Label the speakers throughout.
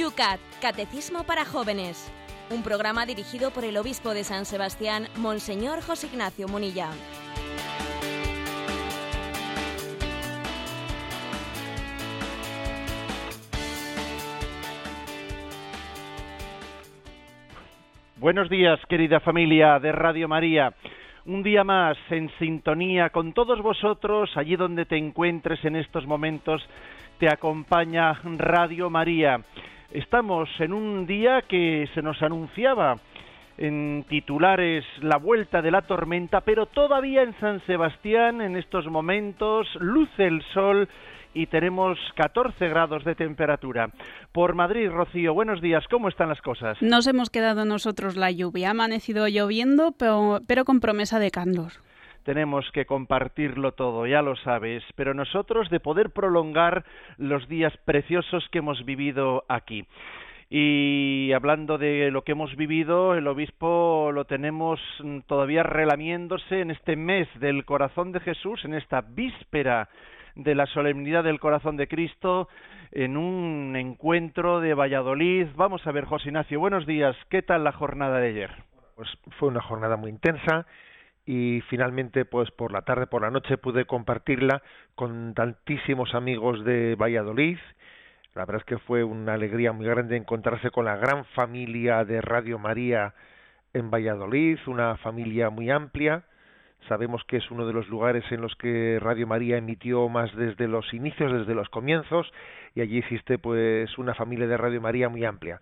Speaker 1: Yucat, Catecismo para Jóvenes. Un programa dirigido por el obispo de San Sebastián, Monseñor José Ignacio Munilla.
Speaker 2: Buenos días, querida familia de Radio María. Un día más en sintonía con todos vosotros, allí donde te encuentres en estos momentos, te acompaña Radio María. Estamos en un día que se nos anunciaba en titulares la vuelta de la tormenta, pero todavía en San Sebastián en estos momentos luce el sol y tenemos 14 grados de temperatura. Por Madrid, Rocío, buenos días, ¿cómo están las cosas?
Speaker 3: Nos hemos quedado nosotros la lluvia, ha amanecido lloviendo, pero, con promesa de calor
Speaker 2: tenemos que compartirlo todo, ya lo sabes, pero nosotros de poder prolongar los días preciosos que hemos vivido aquí. Y hablando de lo que hemos vivido, el obispo lo tenemos todavía relamiéndose en este mes del corazón de Jesús, en esta víspera de la solemnidad del corazón de Cristo en un encuentro de Valladolid. Vamos a ver, José Ignacio, buenos días. ¿Qué tal la jornada de ayer?
Speaker 4: Pues fue una jornada muy intensa y finalmente pues por la tarde por la noche pude compartirla con tantísimos amigos de Valladolid. La verdad es que fue una alegría muy grande encontrarse con la gran familia de Radio María en Valladolid, una familia muy amplia Sabemos que es uno de los lugares en los que Radio María emitió más desde los inicios, desde los comienzos, y allí existe pues una familia de Radio María muy amplia.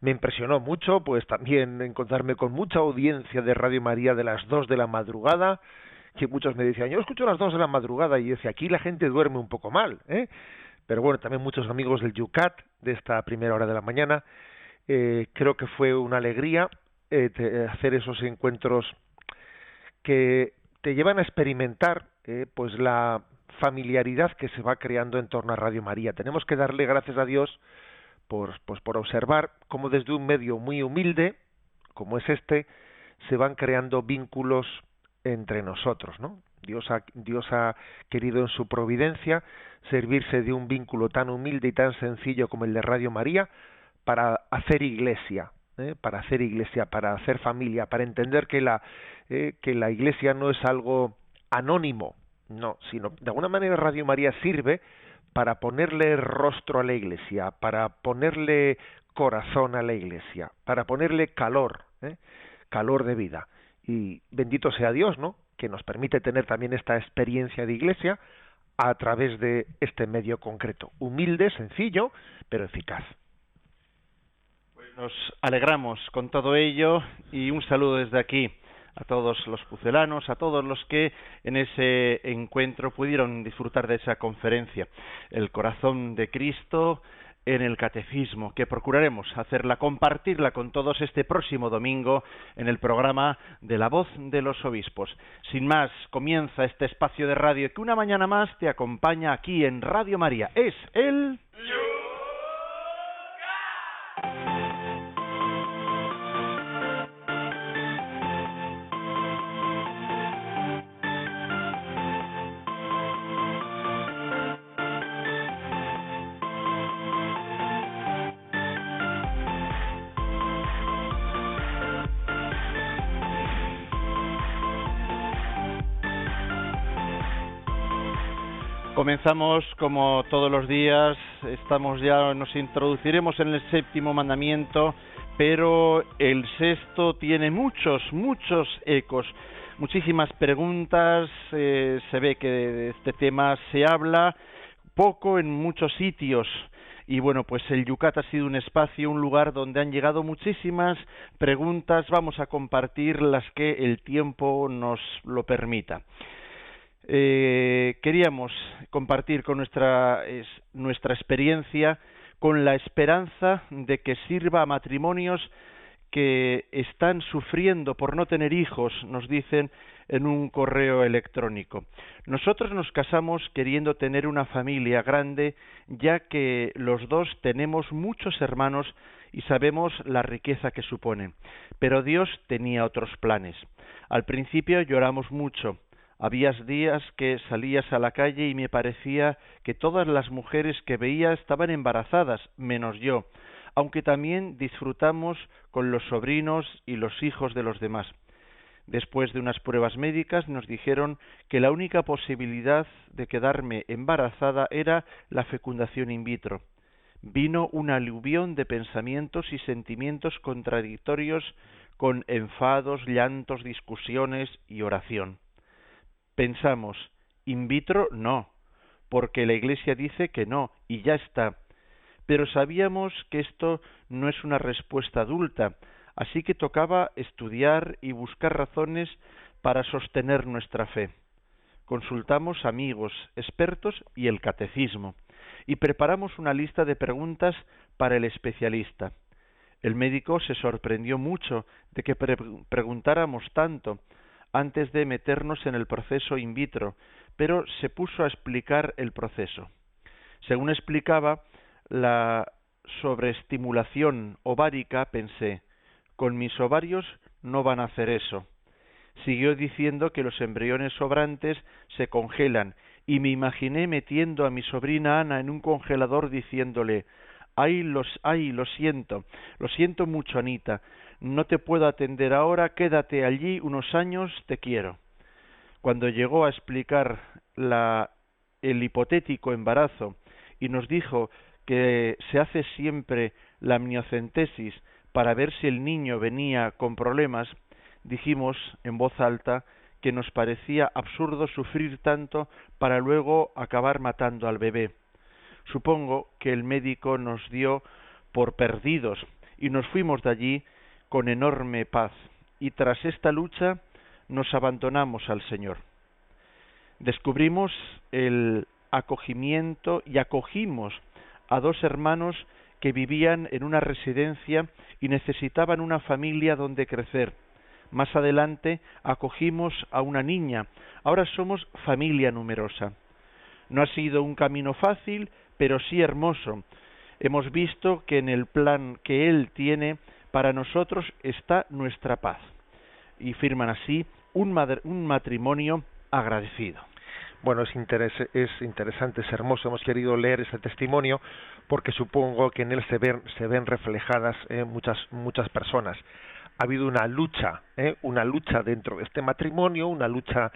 Speaker 4: Me impresionó mucho, pues también encontrarme con mucha audiencia de Radio María de las dos de la madrugada, que muchos me decían, yo escucho las dos de la madrugada, y decía, aquí la gente duerme un poco mal, ¿eh? Pero bueno, también muchos amigos del Yucat, de esta primera hora de la mañana, eh, creo que fue una alegría eh, hacer esos encuentros que te llevan a experimentar eh, pues la familiaridad que se va creando en torno a Radio María. Tenemos que darle gracias a Dios por, pues por observar cómo desde un medio muy humilde, como es este, se van creando vínculos entre nosotros, ¿no? Dios ha, Dios ha querido en su providencia servirse de un vínculo tan humilde y tan sencillo como el de Radio María para hacer iglesia, ¿eh? para hacer iglesia, para hacer familia, para entender que la, eh, que la iglesia no es algo anónimo, no, sino de alguna manera Radio María sirve para ponerle rostro a la iglesia, para ponerle corazón a la iglesia, para ponerle calor, ¿eh? calor de vida. Y bendito sea Dios, ¿no? Que nos permite tener también esta experiencia de iglesia a través de este medio concreto, humilde, sencillo, pero eficaz.
Speaker 2: Nos alegramos con todo ello y un saludo desde aquí a todos los pucelanos, a todos los que en ese encuentro pudieron disfrutar de esa conferencia. El corazón de Cristo en el catecismo, que procuraremos hacerla, compartirla con todos este próximo domingo en el programa de la voz de los obispos. Sin más, comienza este espacio de radio que una mañana más te acompaña aquí en Radio María. Es el... Comenzamos como todos los días, estamos ya, nos introduciremos en el séptimo mandamiento, pero el sexto tiene muchos, muchos ecos, muchísimas preguntas, eh, se ve que de este tema se habla poco en muchos sitios. Y bueno, pues el Yucat ha sido un espacio, un lugar donde han llegado muchísimas preguntas. Vamos a compartir las que el tiempo nos lo permita. Eh, queríamos compartir con nuestra, nuestra experiencia con la esperanza de que sirva a matrimonios que están sufriendo por no tener hijos, nos dicen en un correo electrónico. Nosotros nos casamos queriendo tener una familia grande, ya que los dos tenemos muchos hermanos y sabemos la riqueza que supone. Pero Dios tenía otros planes. Al principio lloramos mucho, Habías días que salías a la calle y me parecía que todas las mujeres que veía estaban embarazadas, menos yo. aunque también disfrutamos con los sobrinos y los hijos de los demás. Después de unas pruebas médicas nos dijeron que la única posibilidad de quedarme embarazada era la fecundación in vitro. Vino una aluvión de pensamientos y sentimientos contradictorios con enfados, llantos, discusiones y oración. Pensamos, in vitro no, porque la Iglesia dice que no, y ya está. Pero sabíamos que esto no es una respuesta adulta, Así que tocaba estudiar y buscar razones para sostener nuestra fe. Consultamos amigos, expertos y el catecismo, y preparamos una lista de preguntas para el especialista. El médico se sorprendió mucho de que preguntáramos tanto antes de meternos en el proceso in vitro, pero se puso a explicar el proceso. Según explicaba la sobreestimulación ovárica, pensé, con mis ovarios no van a hacer eso. Siguió diciendo que los embriones sobrantes se congelan y me imaginé metiendo a mi sobrina Ana en un congelador diciéndole ay los ay lo siento lo siento mucho Anita no te puedo atender ahora quédate allí unos años te quiero cuando llegó a explicar la, el hipotético embarazo y nos dijo que se hace siempre la amniocentesis para ver si el niño venía con problemas, dijimos en voz alta que nos parecía absurdo sufrir tanto para luego acabar matando al bebé. Supongo que el médico nos dio por perdidos y nos fuimos de allí con enorme paz y tras esta lucha nos abandonamos al Señor. Descubrimos el acogimiento y acogimos a dos hermanos que vivían en una residencia y necesitaban una familia donde crecer. Más adelante acogimos a una niña. Ahora somos familia numerosa. No ha sido un camino fácil, pero sí hermoso. Hemos visto que en el plan que Él tiene para nosotros está nuestra paz. Y firman así un, un matrimonio agradecido.
Speaker 4: Bueno, es, es interesante, es hermoso. Hemos querido leer este testimonio porque supongo que en él se ven, se ven reflejadas eh, muchas, muchas personas. Ha habido una lucha, eh, una lucha dentro de este matrimonio, una lucha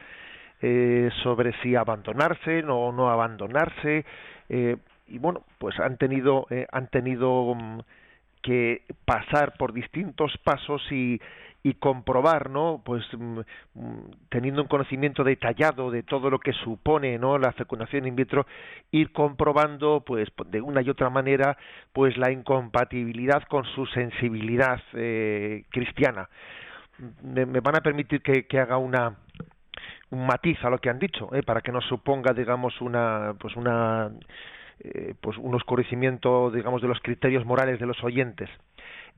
Speaker 4: eh, sobre si abandonarse o no, abandonarse. y bueno, pues han tenido, han tenido mm, que pasar por distintos pasos y, comprobar, ¿no? Pues mm, mm, teniendo un conocimiento detallado de todo lo que supone, ¿no? La fecundación in vitro, ir comprobando, pues de una y otra manera, pues la incompatibilidad con su sensibilidad eh, cristiana. Me, van a permitir que, que haga una un matiz a lo que han dicho, ¿eh? para que no suponga, digamos, una pues una eh, pues un oscurecimiento, digamos, de los criterios morales de los oyentes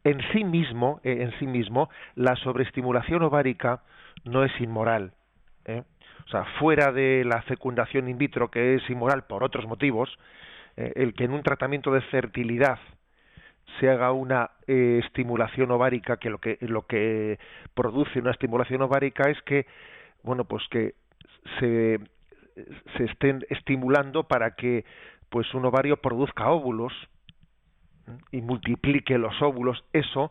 Speaker 4: en sí mismo, eh, en sí mismo, la sobreestimulación ovárica no es inmoral. ¿eh? O sea, fuera de la fecundación in vitro, que es inmoral por otros motivos, eh, el que en un tratamiento de fertilidad se haga una estimulación ovárica, que lo que lo que produce una estimulación ovárica es que, bueno, pues que se, se estén estimulando para que pues un ovario produzca óvulos y multiplique los óvulos, eso,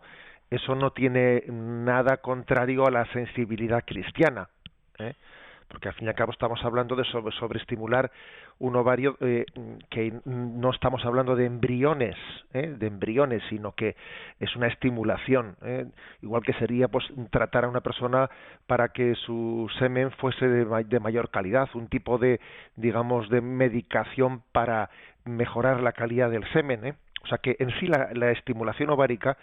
Speaker 4: eso no tiene nada contrario a la sensibilidad cristiana. ¿eh? Porque al fin y al cabo estamos hablando de sobre, sobreestimular un ovario eh, que no estamos hablando de embriones, ¿eh? de embriones, sino que es una estimulación, ¿eh? igual que sería pues tratar a una persona para que su semen fuese de, de mayor calidad, un tipo de digamos de medicación para mejorar la calidad del semen, ¿eh? O sea que en sí la, estimulación ovárica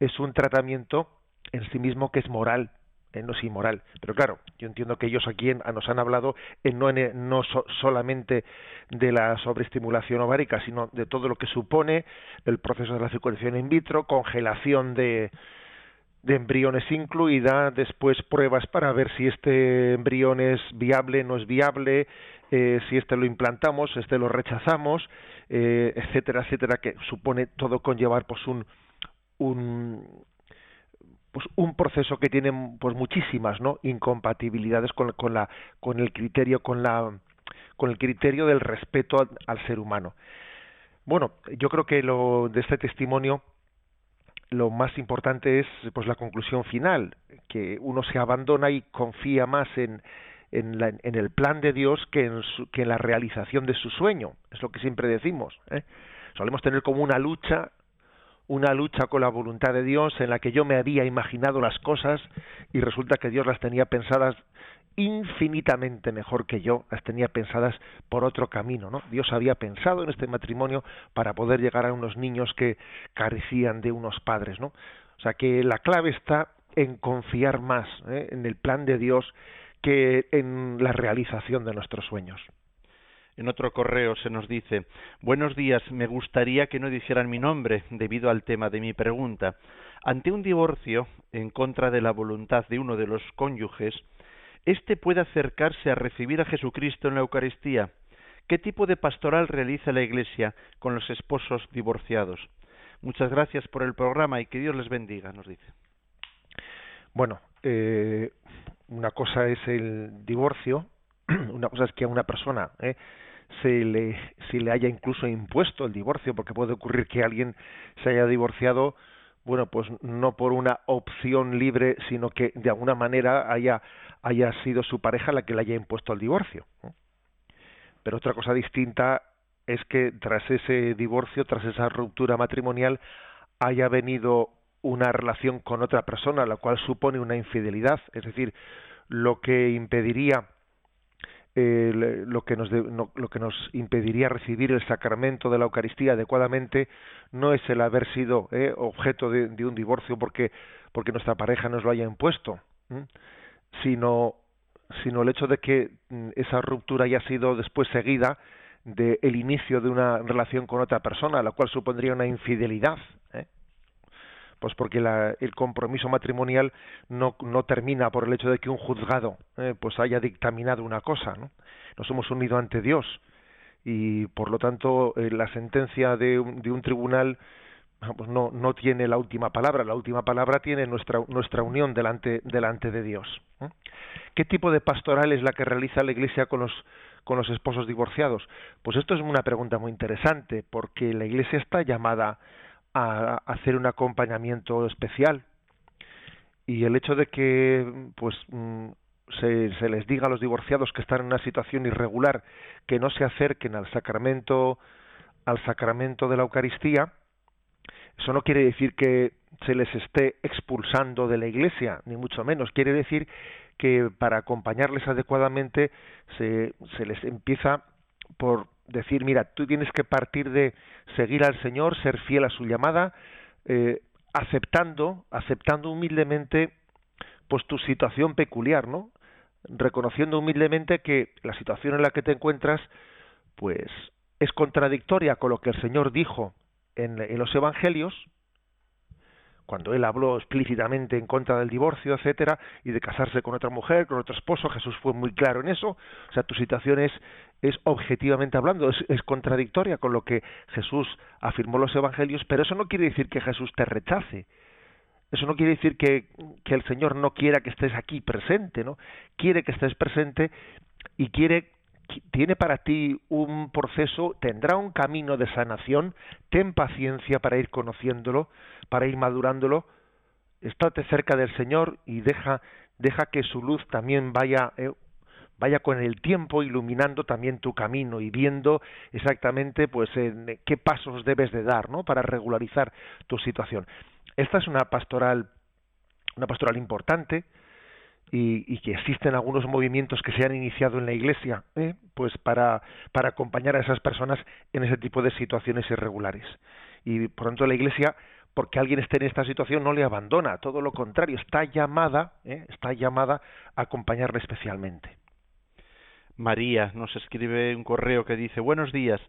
Speaker 4: es un tratamiento en sí mismo que es moral, eh, no es inmoral. Pero claro, yo entiendo que ellos aquí nos han hablado no, no solamente de la sobreestimulación ovárica, sino de todo lo que supone el proceso de la fecundación in vitro, congelación de, de embriones incluida, después pruebas para ver si este embrión es viable, no es viable, eh, si este lo implantamos, este lo rechazamos, eh, etcétera, etcétera, que supone todo conllevar pues un pues un proceso que tiene pues muchísimas no incompatibilidades con, con la con el criterio con la con el criterio del respeto al, ser humano bueno yo creo que lo de este testimonio lo más importante es pues la conclusión final, que uno se abandona y confía más en, en, la, en el plan de Dios que en, que en la realización de su sueño. Es lo que siempre decimos. ¿eh? Solemos tener como una lucha, una lucha con la voluntad de Dios en la que yo me había imaginado las cosas y resulta que Dios las tenía pensadas infinitamente mejor que yo, las tenía pensadas por otro camino, ¿no? Dios había pensado en este matrimonio para poder llegar a unos niños que carecían de unos padres, ¿no? O sea que la clave está en confiar más ¿eh? en el plan de Dios que en la realización de nuestros sueños.
Speaker 2: En otro correo se nos dice Buenos días, me gustaría que no dijeran mi nombre debido al tema de mi pregunta. Ante un divorcio en contra de la voluntad de uno de los cónyuges, ¿éste puede acercarse a recibir a Jesucristo en la Eucaristía? ¿Qué tipo de pastoral realiza la Iglesia con los esposos divorciados? Muchas gracias por el programa y que Dios les bendiga, nos dice.
Speaker 4: Bueno, eh, una cosa es el divorcio, una cosa es que a una persona ¿eh? Se le se le haya incluso impuesto el divorcio, porque puede ocurrir que alguien se haya divorciado, bueno, pues no por una opción libre, sino que de alguna manera haya haya sido su pareja la que le haya impuesto el divorcio. Pero otra cosa distinta es que tras ese divorcio, tras esa ruptura matrimonial, haya venido una relación con otra persona, la cual supone una infidelidad, es decir, lo que impediría eh, lo que nos lo que nos impediría recibir el sacramento de la Eucaristía adecuadamente no es el haber sido eh, objeto de, un divorcio porque porque nuestra pareja nos lo haya impuesto, sino sino el hecho de que mm, esa ruptura haya sido después seguida del inicio de una relación con otra persona, la cual supondría una infidelidad. ¿eh? Pues porque el compromiso matrimonial no, no termina por el hecho de que un juzgado eh, pues haya dictaminado una cosa ¿no? nos hemos unido ante Dios y por lo tanto eh, la sentencia de un, de un tribunal pues no, no tiene la última palabra, la última palabra tiene nuestra, nuestra unión delante, delante de Dios. ¿Qué tipo de pastoral es la que realiza la Iglesia con los, con los esposos divorciados? Pues esto es una pregunta muy interesante, porque la Iglesia está llamada a hacer un acompañamiento especial. Y el hecho de que pues mm, se, se, les diga a los divorciados que están en una situación irregular que no se acerquen al sacramento al sacramento de la Eucaristía eso no quiere decir que se les esté expulsando de la iglesia ni mucho menos. Quiere decir que para acompañarles adecuadamente se, se les empieza por decir, mira, tú tienes que partir de seguir al Señor, ser fiel a su llamada, eh, aceptando, aceptando humildemente, pues tu situación peculiar, ¿no? Reconociendo humildemente que la situación en la que te encuentras, pues, es contradictoria con lo que el Señor dijo en, en los Evangelios, cuando él habló explícitamente en contra del divorcio, etcétera, y de casarse con otra mujer, con otro esposo, Jesús fue muy claro en eso. O sea, tu situación es, es objetivamente hablando, es, contradictoria con lo que Jesús afirmó en los evangelios, pero eso no quiere decir que Jesús te rechace. Eso no quiere decir que, que el Señor no quiera que estés aquí presente, ¿no? Quiere que estés presente y quiere tiene para ti un proceso, tendrá un camino de sanación, ten paciencia para ir conociéndolo, para ir madurándolo, estate cerca del Señor y deja, deja que su luz también vaya, eh, vaya con el tiempo iluminando también tu camino y viendo exactamente pues en qué pasos debes de dar, ¿no? para regularizar tu situación. Esta es una pastoral una pastoral importante, y, que existen algunos movimientos que se han iniciado en la Iglesia, ¿eh? pues para, para acompañar a esas personas en ese tipo de situaciones irregulares. Y por tanto la Iglesia, porque alguien esté en esta situación, no le abandona, todo lo contrario, está llamada, ¿eh? está llamada a acompañarle especialmente.
Speaker 2: María nos escribe un correo que dice Buenos días.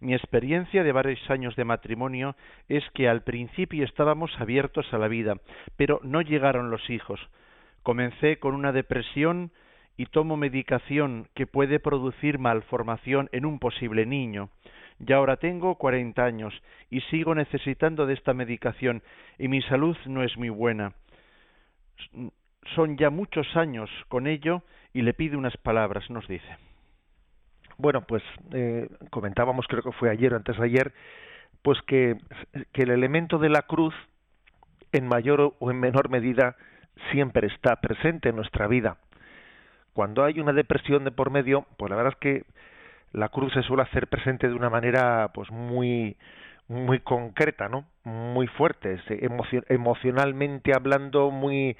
Speaker 2: Mi experiencia de varios años de matrimonio es que al principio estábamos abiertos a la vida, pero no llegaron los hijos. Comencé con una depresión y tomo medicación que puede producir malformación en un posible niño. Ya ahora tengo cuarenta años y sigo necesitando de esta medicación y mi salud no es muy buena. Son ya muchos años con ello y le pide unas palabras, nos dice.
Speaker 4: Bueno, pues eh, comentábamos, creo que fue ayer o antes ayer, pues que, que el elemento de la cruz en mayor o en menor medida siempre está presente en nuestra vida. Cuando hay una depresión de por medio, pues la verdad es que la cruz se suele hacer presente de una manera pues muy muy concreta, ¿no? Muy fuerte, emocionalmente hablando muy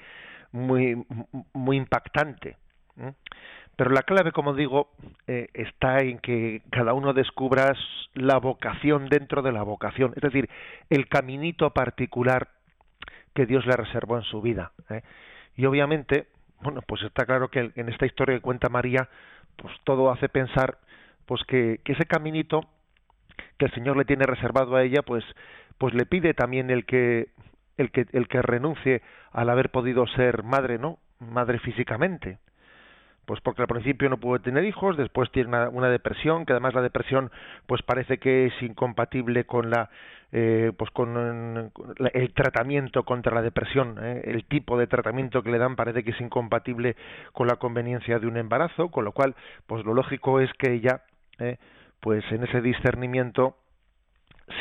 Speaker 4: muy muy impactante. Pero la clave, como digo, eh, está en que cada uno descubra la vocación dentro de la vocación, es decir, el caminito particular que Dios le reservó en su vida. ¿eh? Y obviamente, bueno, pues está claro que en esta historia que cuenta María, pues todo hace pensar pues que, ese caminito que el Señor le tiene reservado a ella, pues, pues le pide también el que, el que, el que renuncie al haber podido ser madre, ¿no? Madre físicamente. Pues porque al principio no pudo tener hijos, después tiene una, una depresión, que además la depresión, pues parece que es incompatible con la, eh, pues con el tratamiento contra la depresión, ¿eh? el tipo de tratamiento que le dan parece que es incompatible con la conveniencia de un embarazo, con lo cual, pues lo lógico es que ella ¿eh? pues en ese discernimiento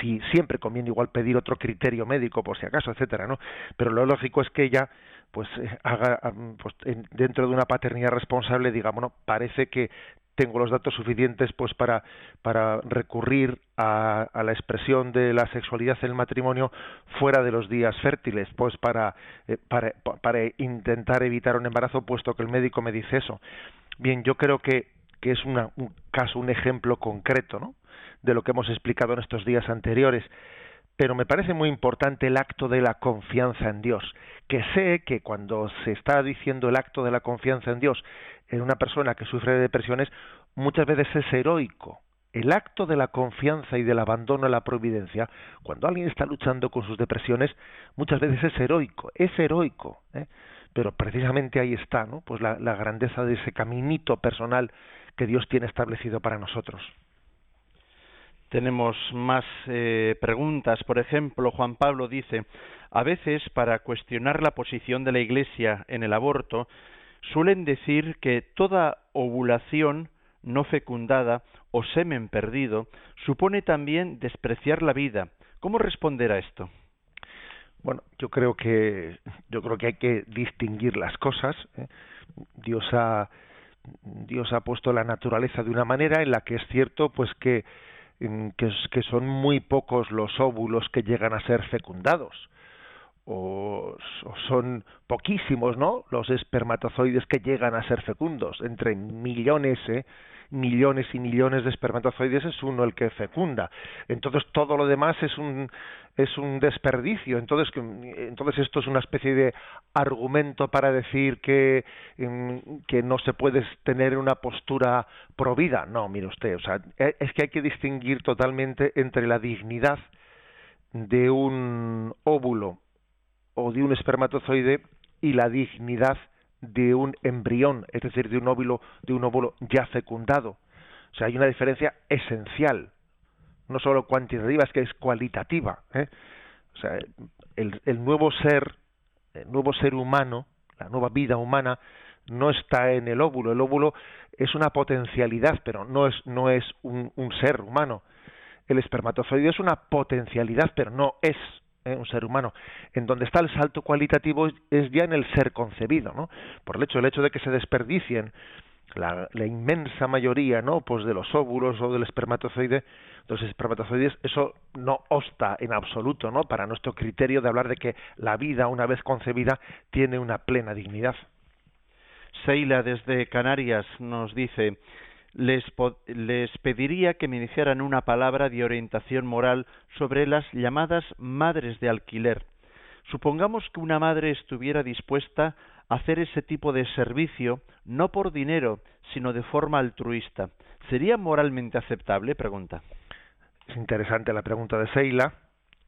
Speaker 4: si siempre conviene igual pedir otro criterio médico por si acaso etcétera no pero lo lógico es que ella pues eh, haga pues, dentro de una paternidad responsable diga bueno parece que tengo los datos suficientes pues para para recurrir a, la expresión de la sexualidad en el matrimonio fuera de los días fértiles pues para, eh, para, para intentar evitar un embarazo puesto que el médico me dice eso bien yo creo que que es un caso, un ejemplo concreto ¿no? de lo que hemos explicado en estos días anteriores. Pero me parece muy importante el acto de la confianza en Dios, que sé que cuando se está diciendo el acto de la confianza en Dios en una persona que sufre de depresiones, muchas veces es heroico. El acto de la confianza y del abandono a la providencia, cuando alguien está luchando con sus depresiones, muchas veces es heroico, es heroico. ¿eh? Pero precisamente ahí está, ¿no? Pues la, grandeza de ese caminito personal que Dios tiene establecido para nosotros.
Speaker 2: Tenemos más eh, preguntas. Por ejemplo, Juan Pablo dice, a veces para cuestionar la posición de la Iglesia en el aborto, suelen decir que toda ovulación no fecundada o semen perdido supone también despreciar la vida. ¿Cómo responder a esto?
Speaker 4: Bueno, yo creo que yo creo que hay que distinguir las cosas. ¿eh? Dios ha Dios ha puesto la naturaleza de una manera en la que es cierto pues que, que, son muy pocos los óvulos que llegan a ser fecundados o, son poquísimos no los espermatozoides que llegan a ser fecundos entre millones ¿eh? Millones y millones de espermatozoides es uno el que fecunda. Entonces todo lo demás es un es un desperdicio. Entonces entonces esto es una especie de argumento para decir que mm, que no se puede tener una postura provida. No, mire usted, o sea, e, es que hay que distinguir totalmente entre la dignidad de un óvulo o de un espermatozoide y la dignidad de un embrión, es decir, de un óvulo, de un óvulo ya fecundado. O sea, hay una diferencia esencial, no solo cuantitativa, es que es cualitativa. ¿eh? O sea, el, nuevo ser, el nuevo ser humano, la nueva vida humana, no está en el óvulo. El óvulo es una potencialidad, pero no es, no es un, un ser humano. El espermatozoide es una potencialidad, pero no es ¿eh? un ser humano, en donde está el salto cualitativo es ya en el ser concebido, ¿no? Por el hecho, el hecho de que se desperdicien la, inmensa mayoría, ¿no? Pues de los óvulos o del espermatozoide, los espermatozoides, eso no obsta en absoluto, ¿no? Para nuestro criterio de hablar de que la vida, una vez concebida, tiene una plena dignidad.
Speaker 2: Seila desde Canarias nos dice les, pediría que me dijeran una palabra de orientación moral sobre las llamadas madres de alquiler. Supongamos que una madre estuviera dispuesta a hacer ese tipo de servicio no por dinero, sino de forma altruista. ¿Sería moralmente aceptable? Pregunta.
Speaker 4: Es interesante la pregunta de Seila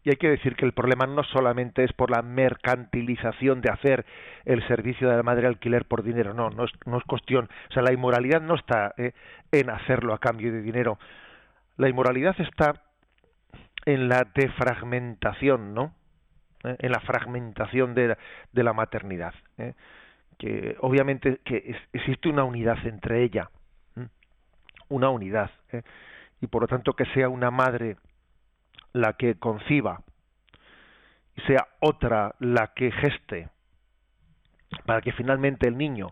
Speaker 4: y hay que decir que el problema no solamente es por la mercantilización de hacer el servicio de la madre alquiler por dinero, no, no es, no es cuestión, o sea, la inmoralidad no está eh, en hacerlo a cambio de dinero. La inmoralidad está en la defragmentación, ¿no? Eh, en la fragmentación de la, maternidad. ¿eh? Que obviamente que existe una unidad entre ella, una unidad, y por lo tanto que sea una madre la que conciba y sea otra la que geste para que finalmente el niño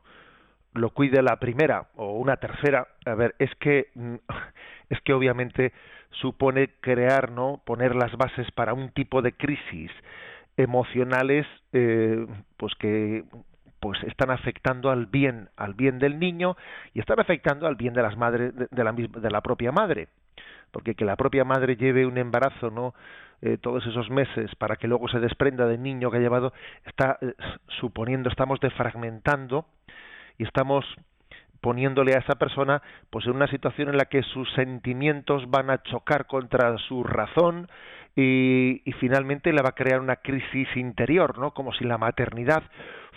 Speaker 4: lo cuide la primera o una tercera, a ver, es que mm, es que obviamente supone crear, ¿no? poner las bases para un tipo de crisis emocionales eh, pues que pues están afectando al bien al bien del niño y están afectando al bien de las madres de, la de la propia madre porque que la propia madre lleve un embarazo no eh, todos esos meses para que luego se desprenda del niño que ha llevado está eh, suponiendo estamos defragmentando y estamos poniéndole a esa persona pues en una situación en la que sus sentimientos van a chocar contra su razón y, finalmente le va a crear una crisis interior, ¿no? Como si la maternidad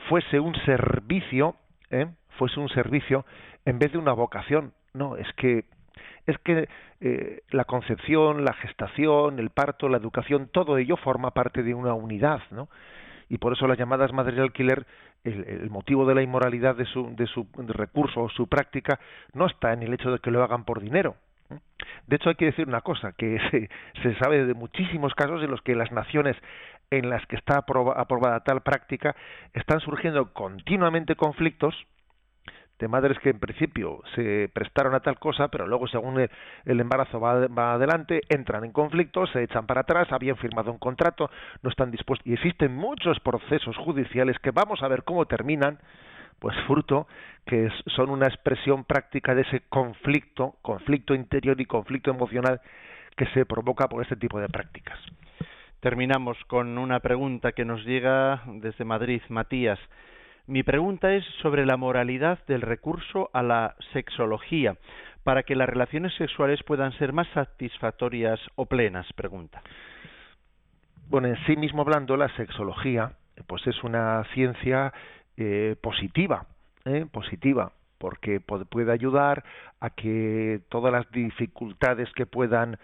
Speaker 4: fuese un servicio, ¿eh? fuese un servicio en vez de una vocación. No, es que es que eh, la concepción, la gestación, el parto, la educación, todo ello forma parte de una unidad, ¿no? Y por eso las llamadas madres de alquiler, el, motivo de la inmoralidad de su, de su recurso o su práctica no está en el hecho de que lo hagan por dinero, de hecho, hay que decir una cosa, que se, sabe de muchísimos casos en los que las naciones en las que está aprobada tal práctica están surgiendo continuamente conflictos de madres que en principio se prestaron a tal cosa, pero luego según el, embarazo va, va, adelante, entran en conflictos, se echan para atrás, habían firmado un contrato, no están dispuestos y existen muchos procesos judiciales que vamos a ver cómo terminan pues fruto que son una expresión práctica de ese conflicto, conflicto interior y conflicto emocional que se provoca por este tipo de prácticas.
Speaker 2: Terminamos con una pregunta que nos llega desde Madrid, Matías. Mi pregunta es sobre la moralidad del recurso a la sexología para que las relaciones sexuales puedan ser más satisfactorias o plenas, pregunta.
Speaker 4: Bueno, en sí mismo hablando, la sexología pues es una ciencia eh, positiva, ¿eh? positiva, porque puede ayudar a que todas las dificultades que puedan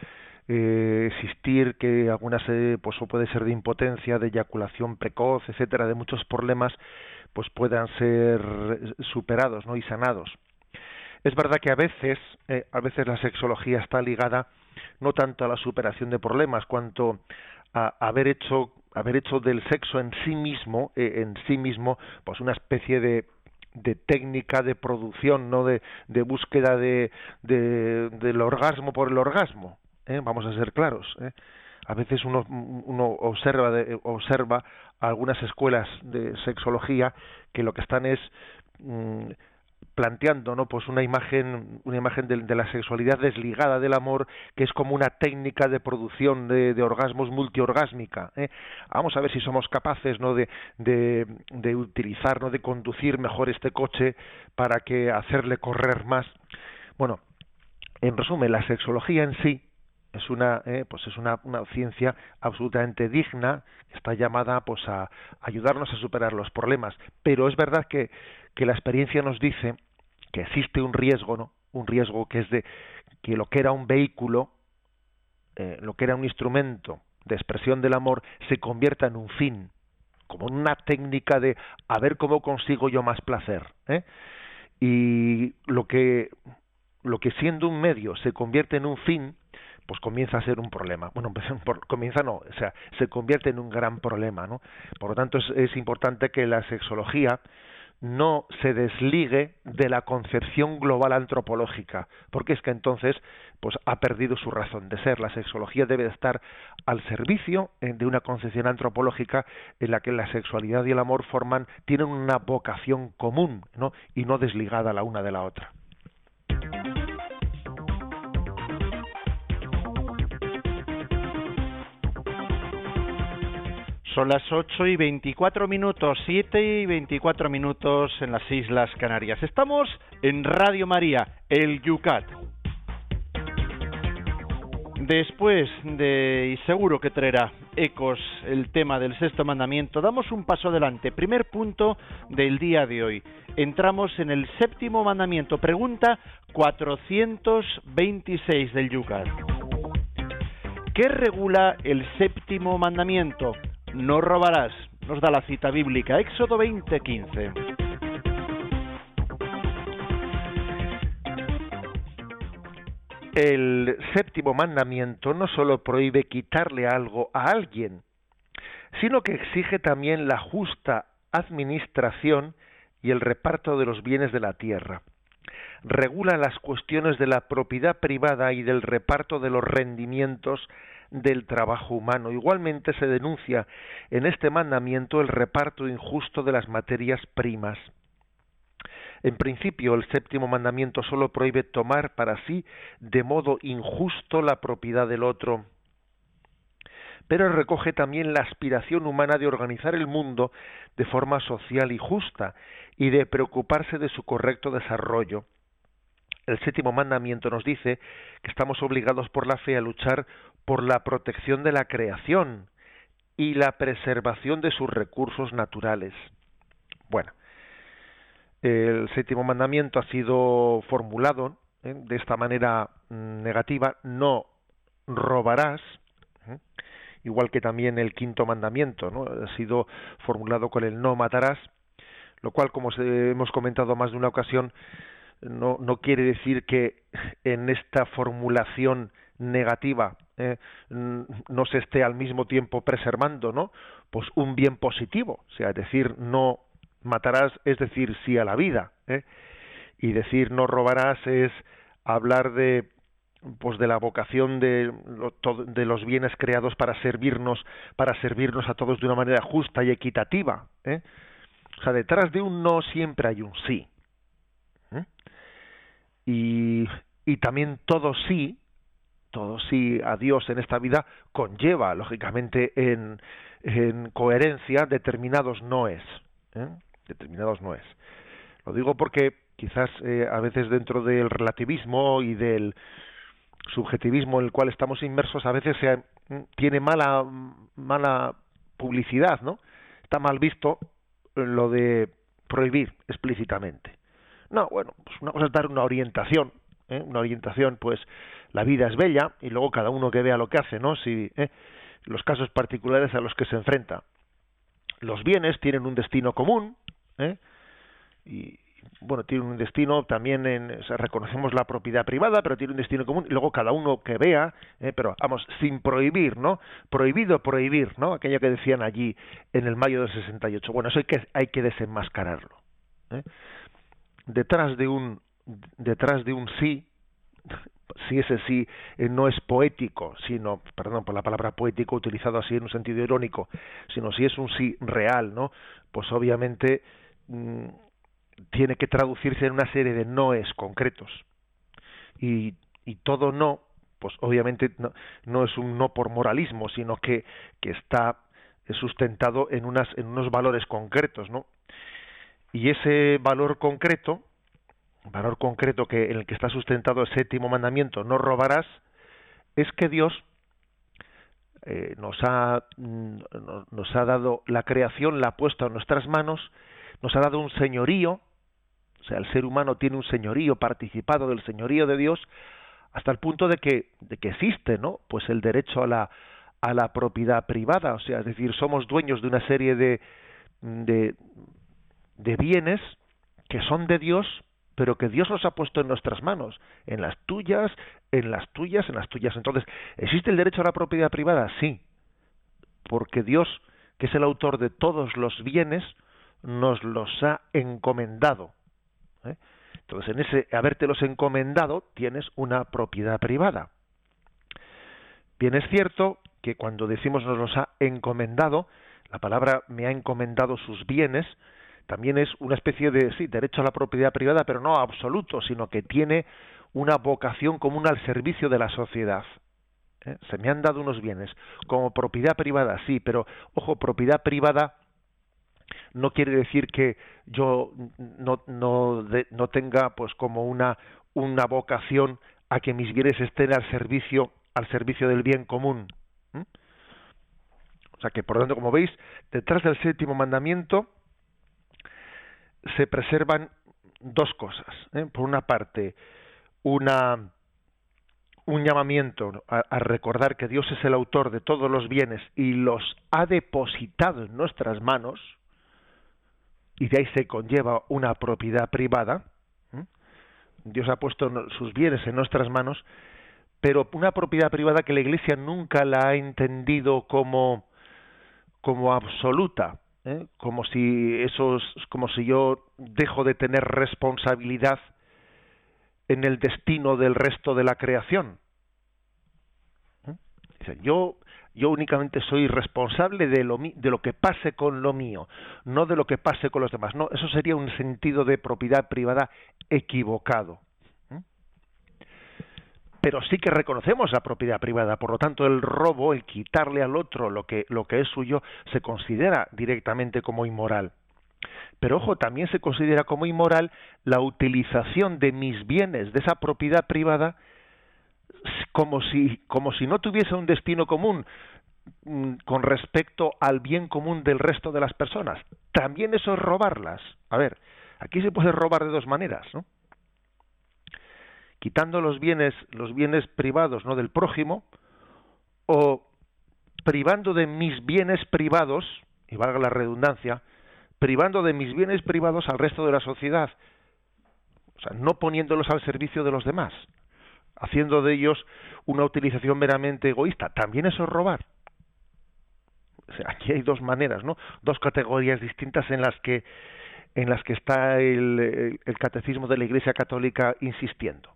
Speaker 4: eh, existir, que algunas eh, pues puede ser de impotencia, de eyaculación precoz, etcétera, de muchos problemas, pues puedan ser superados, ¿no? y sanados. Es verdad que a veces, eh, a veces la sexología está ligada no tanto a la superación de problemas, cuanto a haber hecho haber hecho del sexo en sí mismo eh, en sí mismo pues una especie de de técnica de producción no de, de búsqueda de, de, del orgasmo por el orgasmo ¿eh? vamos a ser claros ¿eh? A veces uno, uno observa de, observa algunas escuelas de sexología que lo que están es mm, planteando no pues una imagen una imagen de, la sexualidad desligada del amor que es como una técnica de producción de, orgasmos multiorgásmica ¿eh? vamos a ver si somos capaces no de, de, de utilizar no de conducir mejor este coche para que hacerle correr más. Bueno en resumen la sexología en sí es una eh, pues es una, una, ciencia absolutamente digna está llamada pues a ayudarnos a superar los problemas pero es verdad que que la experiencia nos dice que existe un riesgo, ¿no? Un riesgo que es de que lo que era un vehículo, eh, lo que era un instrumento de expresión del amor, se convierta en un fin, como una técnica de a ver cómo consigo yo más placer. ¿eh? Y lo que, lo que siendo un medio se convierte en un fin, pues comienza a ser un problema. Bueno, comienza no, o sea, se convierte en un gran problema, ¿no? Por lo tanto, es, es importante que la sexología no se desligue de la concepción global antropológica, porque es que entonces pues ha perdido su razón de ser. La sexología debe estar al servicio eh, de una concepción antropológica en la que la sexualidad y el amor forman tienen una vocación común, ¿no? y no desligada la una de la otra.
Speaker 2: Son las 8 y 24 minutos, 7 y 24 minutos en las Islas Canarias. Estamos en Radio María, el Yucat. Después de, y seguro que traerá ecos el tema del sexto mandamiento, damos un paso adelante. Primer punto del día de hoy. Entramos en el séptimo mandamiento. Pregunta 426 del Yucat. ¿Qué regula el séptimo mandamiento? No robarás. Nos da la cita bíblica, Éxodo 20:15.
Speaker 4: El séptimo mandamiento no solo prohíbe quitarle algo a alguien, sino que exige también la justa administración y el reparto de los bienes de la tierra. Regula las cuestiones de la propiedad privada y del reparto de los rendimientos del trabajo humano. Igualmente se denuncia en este mandamiento el reparto injusto de las materias primas. En principio, el séptimo mandamiento solo prohíbe tomar para sí de modo injusto la propiedad del otro pero recoge también la aspiración humana de organizar el mundo de forma social y justa y de preocuparse de su correcto desarrollo. El séptimo mandamiento nos dice que estamos obligados por la fe a luchar por la protección de la creación y la preservación de sus recursos naturales. Bueno, el séptimo mandamiento ha sido formulado ¿eh? de esta manera mm, negativa, no robarás, ¿eh? igual que también el quinto mandamiento, ¿no? ha sido formulado con el no matarás, lo cual, como hemos comentado más de una ocasión, no, no quiere decir que en esta formulación negativa eh, no se esté al mismo tiempo preservando, ¿no? Pues un bien positivo, o sea, decir no matarás es decir sí a la vida, ¿eh? y decir no robarás es hablar de pues de la vocación de, los bienes creados para servirnos para servirnos a todos de una manera justa y equitativa ¿eh? o sea detrás de un no siempre hay un sí y también todo sí todo sí a Dios en esta vida conlleva lógicamente en, en coherencia determinados noes ¿eh? determinados noes lo digo porque quizás eh, a veces dentro del relativismo y del subjetivismo en el cual estamos inmersos a veces se, tiene mala mala publicidad, ¿no? Está mal visto lo de prohibir explícitamente. No, bueno, pues una cosa es dar una orientación, ¿eh? una orientación, pues la vida es bella y luego cada uno que vea lo que hace, ¿no? Si ¿eh? los casos particulares a los que se enfrenta. Los bienes tienen un destino común, ¿eh? y, bueno, tiene un destino también en, reconocemos la propiedad privada, pero tiene un destino común, y luego cada uno que vea, eh, pero vamos, sin prohibir, ¿no? Prohibido prohibir, ¿no? Aquello que decían allí en el mayo del 68. Bueno, eso hay que, hay que desenmascararlo. ¿eh? Detrás de un, detrás de un sí, si ese sí eh, no es poético, sino, perdón por la palabra poético utilizado así en un sentido irónico, sino si es un sí real, ¿no? Pues obviamente mm, tiene que traducirse en una serie de noes concretos. Y, y todo no, pues obviamente no, no, es un no por moralismo, sino que, que está sustentado en, unas, en unos valores concretos, ¿no? Y ese valor concreto, valor concreto que en el que está sustentado el séptimo mandamiento, no robarás, es que Dios eh, nos ha mm, nos ha dado la creación, la ha puesto en nuestras manos nos ha dado un señorío, o sea, el ser humano tiene un señorío participado del señorío de Dios hasta el punto de que, de que existe, ¿no? Pues el derecho a la, a la propiedad privada, o sea, es decir, somos dueños de una serie de, de, de bienes que son de Dios, pero que Dios los ha puesto en nuestras manos, en las tuyas, en las tuyas, en las tuyas. Entonces, ¿existe el derecho a la propiedad privada? Sí, porque Dios, que es el autor de todos los bienes, nos los ha encomendado. ¿eh? Entonces, en ese habértelos encomendado tienes una propiedad privada. Bien es cierto que cuando decimos nos los ha encomendado, la palabra me ha encomendado sus bienes, también es una especie de sí, derecho a la propiedad privada, pero no absoluto, sino que tiene una vocación común al servicio de la sociedad. ¿eh? Se me han dado unos bienes como propiedad privada, sí, pero ojo, propiedad privada no quiere decir que yo no, no, no tenga pues como una, una vocación a que mis bienes estén al servicio al servicio del bien común. O sea que, por lo tanto, como veis, detrás del séptimo mandamiento se preservan dos cosas. ¿eh? Por una parte, una, un llamamiento a, recordar que Dios es el autor de todos los bienes y los ha depositado en nuestras manos, y de ahí se conlleva una propiedad privada. Dios ha puesto sus bienes en nuestras manos, pero una propiedad privada que la Iglesia nunca la ha entendido como como absoluta, ¿eh? como si eso como si yo dejo de tener responsabilidad en el destino del resto de la creación. ¿Eh? Yo yo únicamente soy responsable de lo, de lo que pase con lo mío, no de lo que pase con los demás. No, eso sería un sentido de propiedad privada equivocado. Pero sí que reconocemos la propiedad privada, por lo tanto el robo, el quitarle al otro lo que, lo que es suyo, se considera directamente como inmoral. Pero ojo, también se considera como inmoral la utilización de mis bienes, de esa propiedad privada, como si, como si no tuviese un destino común mm, con respecto al bien común del resto de las personas. También eso es robarlas. A ver, aquí se puede robar de dos maneras, ¿no? Quitando los bienes, los bienes privados, no del prójimo, o privando de mis bienes privados, y valga la redundancia, privando de mis bienes privados al resto de la sociedad, o sea, no poniéndolos al servicio de los demás haciendo de ellos una utilización meramente egoísta. También eso es robar. O sea, aquí hay dos maneras, ¿no? Dos categorías distintas en las que en las que está el, catecismo de la Iglesia Católica insistiendo.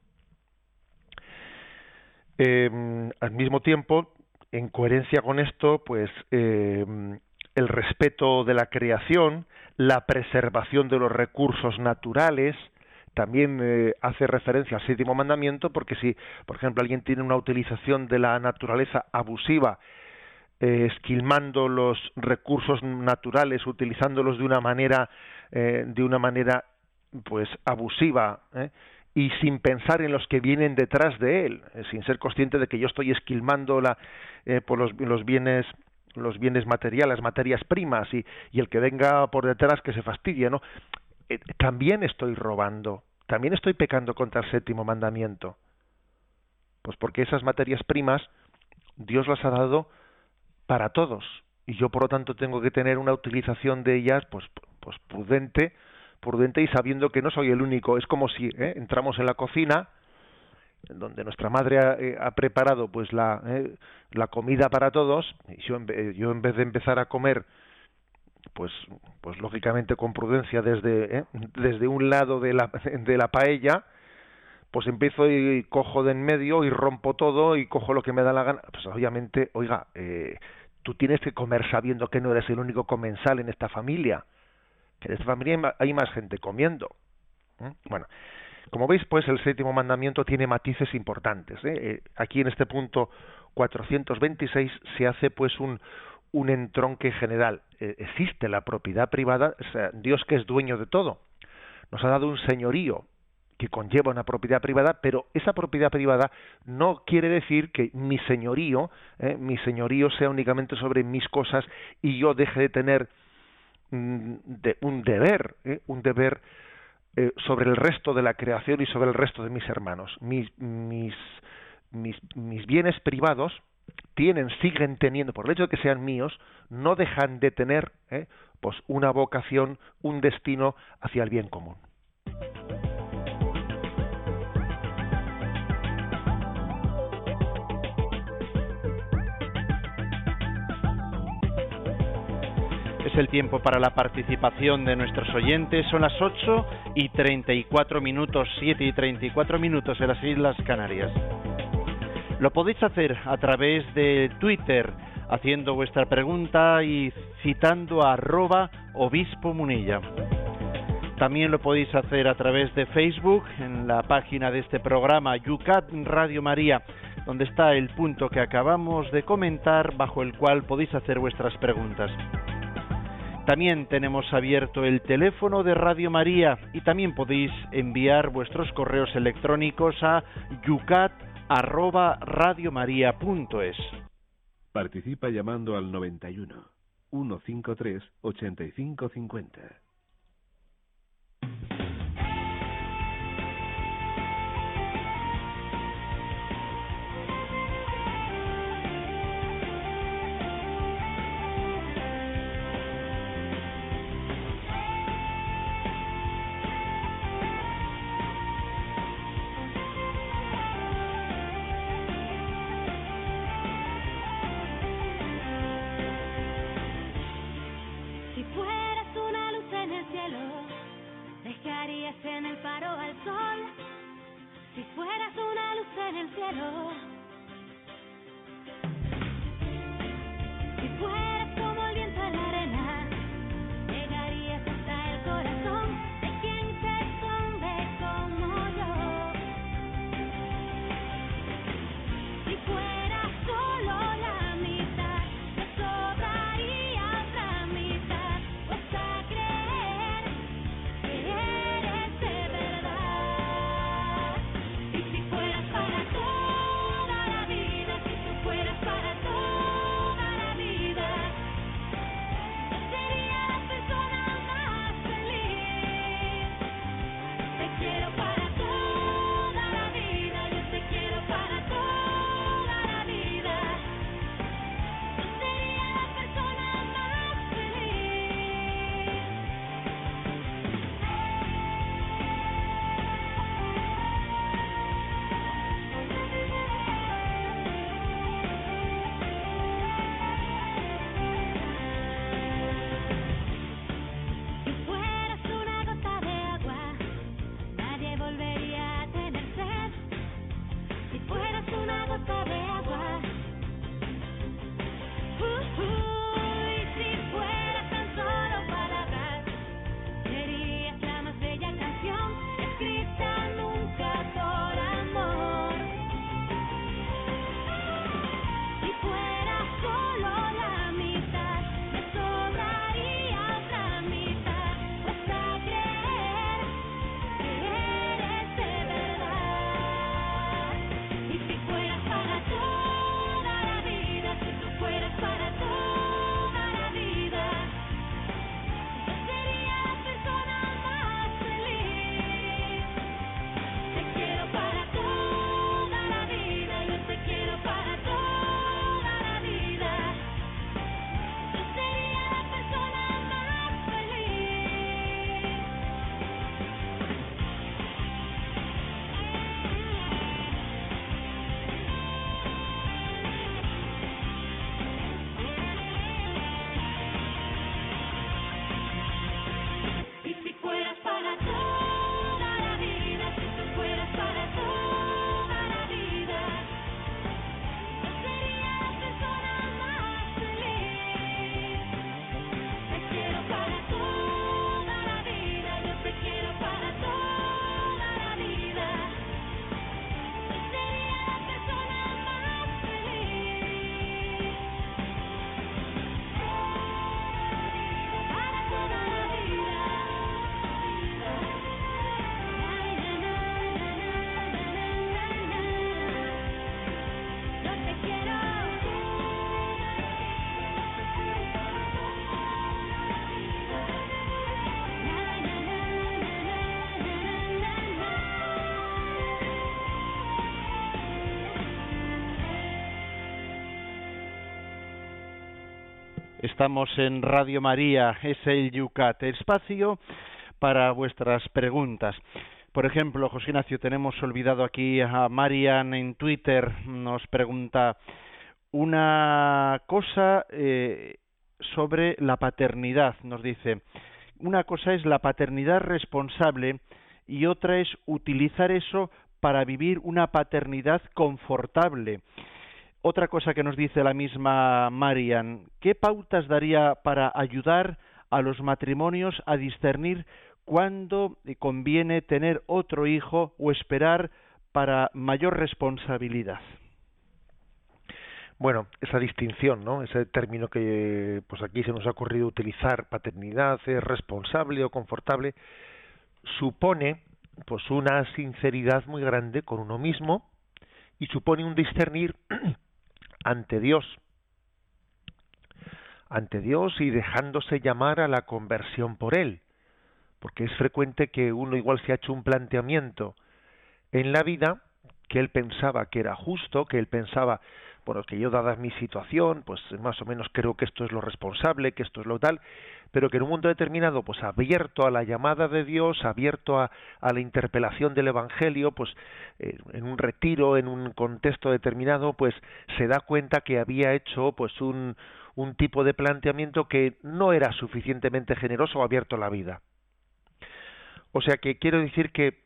Speaker 4: Em, al mismo tiempo, en coherencia con esto, pues em, el respeto de la creación, la preservación de los recursos naturales, también eh, hace referencia al séptimo mandamiento porque si, por ejemplo, alguien tiene una utilización de la naturaleza abusiva, eh, esquilmando los recursos naturales, utilizándolos de una manera, eh, de una manera, pues, abusiva, y sin pensar en los que vienen detrás de él, sin ser consciente de que yo estoy esquilmando la, por los, los bienes los bienes materiales, materias primas y, y el que venga por detrás que se fastidie, ¿no? también estoy robando también estoy pecando contra el séptimo mandamiento. Pues porque esas materias primas Dios las ha dado para todos y yo por lo tanto tengo que tener una utilización de ellas pues pues prudente prudente y sabiendo que no soy el único es como si ¿eh? entramos en la cocina donde nuestra madre ha, eh, preparado pues la, ¿eh? la comida para todos y yo yo en vez de empezar a comer pues pues lógicamente con prudencia desde ¿eh? desde un lado de la de la paella pues empiezo y cojo de en medio y rompo todo y cojo lo que me da la gana pues obviamente oiga eh, tú tienes que comer sabiendo que no eres el único comensal en esta familia en esta familia hay más gente comiendo ¿eh? bueno como veis pues el séptimo mandamiento tiene matices importantes ¿eh? aquí en este punto 426 se hace pues un un entronque general. Eh, existe la propiedad privada, o sea, Dios que es dueño de todo. Nos ha dado un señorío que conlleva una propiedad privada, pero esa propiedad privada no quiere decir que mi señorío, eh, mi señorío sea únicamente sobre mis cosas y yo deje de tener mm, un deber, eh, un deber sobre el resto de la creación y sobre el resto de mis hermanos. Mis, mis, mis, mis bienes privados, tienen, siguen teniendo, por el hecho de que sean míos, no dejan de tener ¿eh? pues una vocación, un destino hacia el bien común.
Speaker 2: El tiempo para la participación de nuestros oyentes. Son las 8 y 34 minutos, 7 y 34 minutos en las Islas Canarias. Lo podéis hacer a través de Twitter, haciendo vuestra pregunta y citando a arroba obispo munilla. También lo podéis hacer a través de Facebook, en la página de este programa Yucat Radio María, donde está el punto que acabamos de comentar, bajo el cual podéis hacer vuestras preguntas. También tenemos abierto el teléfono de Radio María y también podéis enviar vuestros correos electrónicos a yucat arroba radiomaria.es.
Speaker 5: Participa llamando al 91 153 8550.
Speaker 2: Estamos en Radio María, es el Yucat, espacio para vuestras preguntas. Por ejemplo, José Ignacio, tenemos olvidado aquí a Marian en Twitter, nos pregunta una cosa eh, sobre la paternidad, nos dice, una cosa es la paternidad responsable y otra es utilizar eso para vivir una paternidad confortable. Otra cosa que nos dice la misma Marian, ¿qué pautas daría para ayudar a los matrimonios a discernir cuándo conviene tener otro hijo o esperar para mayor responsabilidad?
Speaker 4: Bueno, esa distinción, ¿no? Ese término que pues aquí se nos ha ocurrido utilizar, paternidad, es responsable o confortable, supone pues una sinceridad muy grande con uno mismo y supone un discernir ante Dios, ante Dios y dejándose llamar a la conversión por Él, porque es frecuente que uno igual se ha hecho un planteamiento en la vida que él pensaba que era justo, que él pensaba, bueno, que yo dada mi situación, pues más o menos creo que esto es lo responsable, que esto es lo tal, pero que en un mundo determinado, pues abierto a la llamada de Dios, abierto a, la interpelación del Evangelio, pues eh, en un retiro, en un contexto determinado, pues se da cuenta que había hecho pues un, un tipo de planteamiento que no era suficientemente generoso o abierto a la vida. O sea que quiero decir que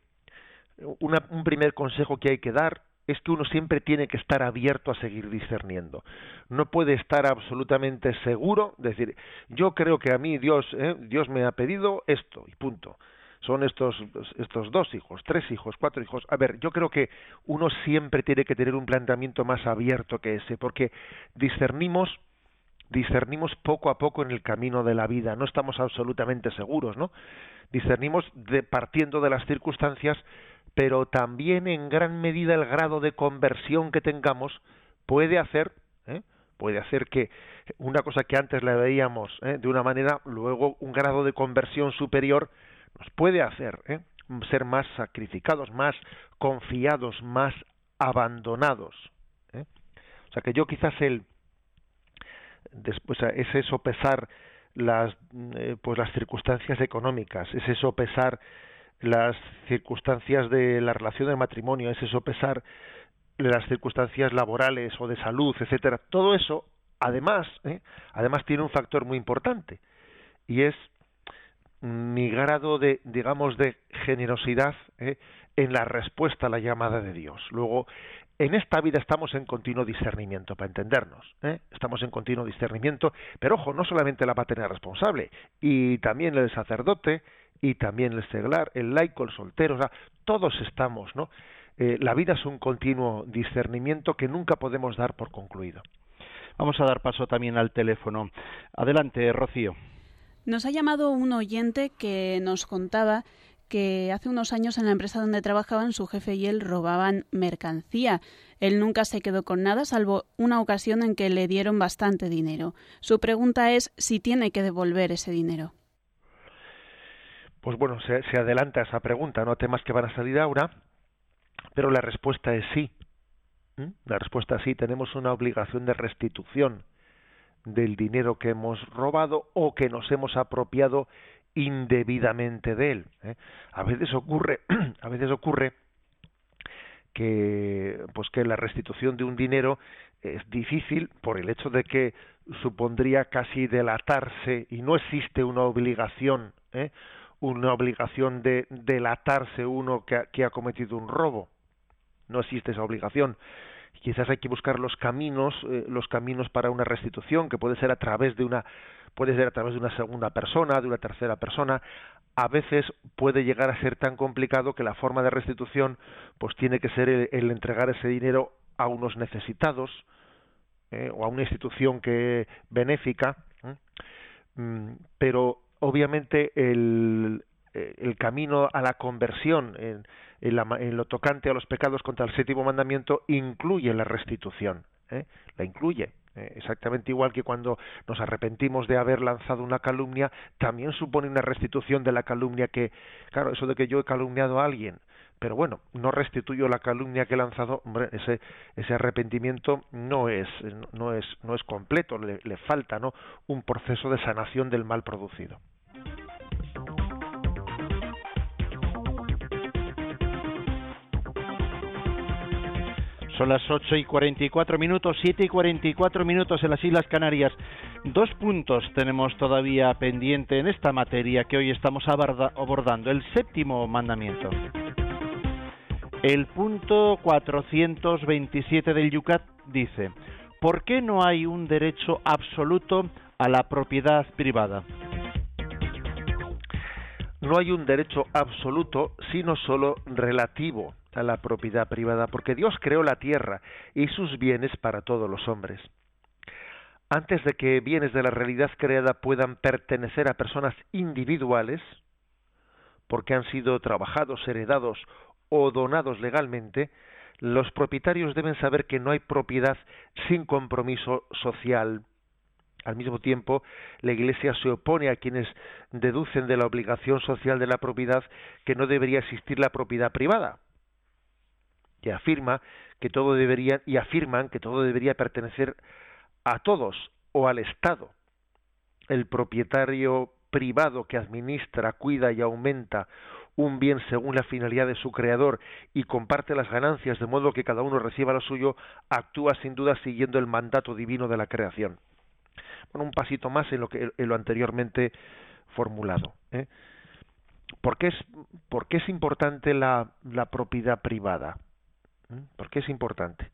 Speaker 4: una- un primer consejo que hay que dar es que uno siempre tiene que estar abierto a seguir discerniendo. No puede estar absolutamente seguro, decir, yo creo que a mí Dios, ¿eh? Dios me ha pedido esto y punto. Son estos, estos dos hijos, tres hijos, cuatro hijos. A ver, yo creo que uno siempre tiene que tener un planteamiento más abierto que ese, porque discernimos, discernimos poco a poco en el camino de la vida. No estamos absolutamente seguros, ¿no? Discernimos de, partiendo de las circunstancias pero también en gran medida el grado de conversión que tengamos puede hacer ¿eh? puede hacer que una cosa que antes la veíamos ¿eh? de una manera luego un grado de conversión superior nos puede hacer ¿eh? ser más sacrificados más confiados más abandonados o sea que yo quizás el después es eso pesar las pues las circunstancias económicas es eso pesar las circunstancias de la relación del matrimonio, ese sopesar las circunstancias laborales o de salud, etcétera, todo eso, además, ¿eh? además tiene un factor muy importante y es mi grado de, digamos, de generosidad ¿eh? en la respuesta a la llamada de Dios. Luego, en esta vida estamos en continuo discernimiento, para entendernos. ¿eh? Estamos en continuo discernimiento, pero ojo, no solamente la paternidad responsable, y también el sacerdote, y también el seglar, el laico, el soltero, o sea, todos estamos, ¿no? Eh, la vida es un continuo discernimiento que nunca podemos dar por concluido.
Speaker 2: Vamos a dar paso también al teléfono. Adelante, Rocío.
Speaker 3: Nos ha llamado un oyente que nos contaba que hace unos años en la empresa donde trabajaban su jefe y él robaban mercancía. Él nunca se quedó con nada, salvo una ocasión en que le dieron bastante dinero. Su pregunta es si tiene que devolver ese dinero.
Speaker 4: Pues bueno, se, adelanta esa pregunta, no temas que van a salir ahora, pero la respuesta es sí. La respuesta es sí, tenemos una obligación de restitución del dinero que hemos robado o que nos hemos apropiado indebidamente de él. ¿eh? A veces ocurre, a veces ocurre que pues que la restitución de un dinero es difícil por el hecho de que supondría casi delatarse y no existe una obligación ¿eh? Una obligación de delatarse uno que ha, que ha cometido un robo. No existe esa obligación. Quizás hay que buscar los caminos eh, los caminos para una restitución que puede ser a través de una puede ser a través de una segunda persona de una tercera persona. A veces puede llegar a ser tan complicado que la forma de restitución pues tiene que ser el, entregar ese dinero a unos necesitados eh, o a una institución que benéfica ¿eh? mm, pero obviamente el, eh, el camino a la conversión en, en, lo tocante a los pecados contra el séptimo mandamiento incluye la restitución, ¿eh? la incluye. Eh, exactamente igual que cuando nos arrepentimos de haber lanzado una calumnia, también supone una restitución de la calumnia que, claro, eso de que yo he calumniado a alguien, pero bueno, no restituyo la calumnia que he lanzado, hombre, ese, ese arrepentimiento no es, no es, no es completo, le, le falta, ¿no? Un proceso de sanación del mal producido.
Speaker 2: Son las 8 y 44 minutos, 7 y 44 minutos en las Islas Canarias. Dos puntos tenemos todavía pendiente en esta materia que hoy estamos abordando. El séptimo mandamiento. El punto 427 del Yucat dice, ¿por qué no hay un derecho absoluto a la propiedad privada?
Speaker 4: No hay un derecho absoluto, sino solo relativo a la propiedad privada, porque Dios creó la tierra y sus bienes para todos los hombres. Antes de que bienes de la realidad creada puedan pertenecer a personas individuales, porque han sido trabajados, heredados o donados legalmente, los propietarios deben saber que no hay propiedad sin compromiso social. Al mismo tiempo, la Iglesia se opone a quienes deducen de la obligación social de la propiedad que no debería existir la propiedad privada, que afirma que todo debería y afirman que todo debería pertenecer a todos o al Estado. El propietario privado que administra, cuida y aumenta un bien según la finalidad de su creador y comparte las ganancias de modo que cada uno reciba lo suyo, actúa sin duda siguiendo el mandato divino de la creación. bueno, un pasito más en lo que en lo anteriormente formulado. ¿eh? ¿Por, qué es, ¿Por qué es importante la, la propiedad privada? ¿Por qué es importante?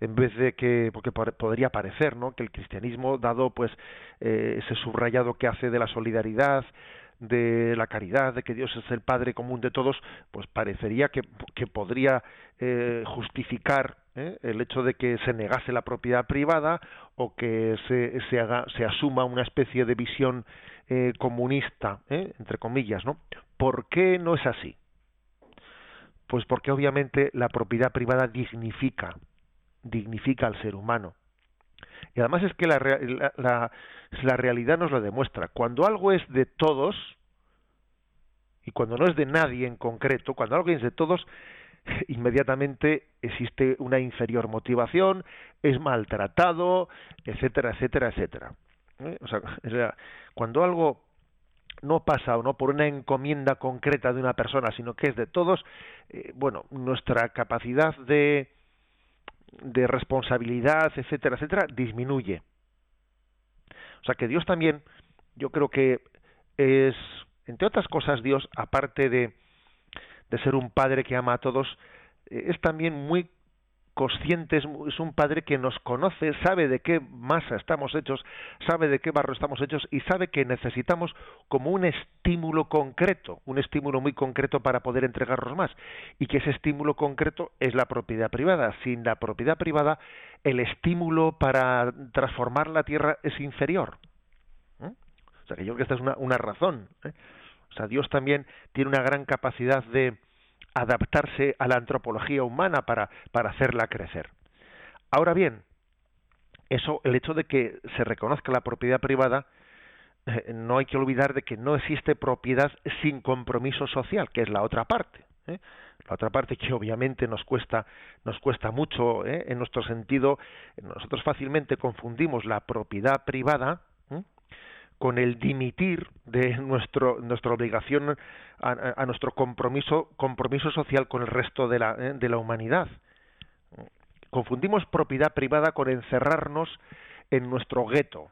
Speaker 4: en vez de que porque podría parecer no que el cristianismo dado pues eh, ese subrayado que hace de la solidaridad de la caridad de que Dios es el padre común de todos pues parecería que, que podría eh, justificar ¿eh? el hecho de que se negase la propiedad privada o que se, se haga se asuma una especie de visión eh, comunista ¿eh? entre comillas no ¿por qué no es así? Pues porque obviamente la propiedad privada dignifica dignifica al ser humano. Y además es que la, la, la, realidad nos lo demuestra. Cuando algo es de todos, y cuando no es de nadie en concreto, cuando algo es de todos, inmediatamente existe una inferior motivación, es maltratado, etcétera, etcétera, etcétera. ¿Eh? O sea, cuando algo no pasa o no por una encomienda concreta de una persona, sino que es de todos, eh, bueno, nuestra capacidad de de responsabilidad, etcétera, etcétera, disminuye. O sea que Dios también, yo creo que es, entre otras cosas, Dios, aparte de, de ser un padre que ama a todos, es también muy consciente, es un padre que nos conoce, sabe de qué masa estamos hechos, sabe de qué barro estamos hechos y sabe que necesitamos como un estímulo concreto, un estímulo muy concreto para poder entregarnos más y que ese estímulo concreto es la propiedad privada. Sin la propiedad privada, el estímulo para transformar la tierra es inferior. ¿Eh? O sea que yo creo que esta es una, una razón. ¿eh? O sea, Dios también tiene una gran capacidad de adaptarse a la antropología humana para, para hacerla crecer. Ahora bien, eso, el hecho de que se reconozca la propiedad privada, eh, no hay que olvidar de que no existe propiedad sin compromiso social, que es la otra parte. ¿eh? La otra parte que obviamente nos cuesta, nos cuesta mucho ¿eh? en nuestro sentido, nosotros fácilmente confundimos la propiedad privada con el dimitir de nuestro, nuestra obligación a, a, nuestro compromiso, compromiso social con el resto de la, eh, de la humanidad. Confundimos propiedad privada con encerrarnos en nuestro gueto,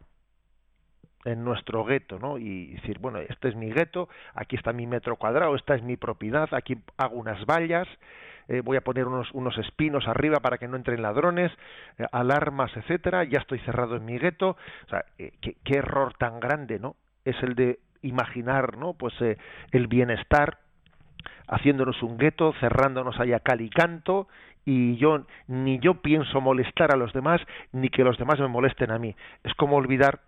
Speaker 4: en nuestro gueto, ¿no? Y decir, bueno, este es mi gueto, aquí está mi metro cuadrado, esta es mi propiedad, aquí hago unas vallas, eh, voy a poner unos, unos espinos arriba para que no entren ladrones, eh, alarmas, etcétera, ya estoy cerrado en mi gueto. O sea, eh, ¿qué, qué, error tan grande, ¿no? Es el de imaginar, ¿no? Pues el bienestar haciéndonos un gueto, cerrándonos ahí a cal y canto, y yo ni yo pienso molestar a los demás, ni que los demás me molesten a mí. Es como olvidar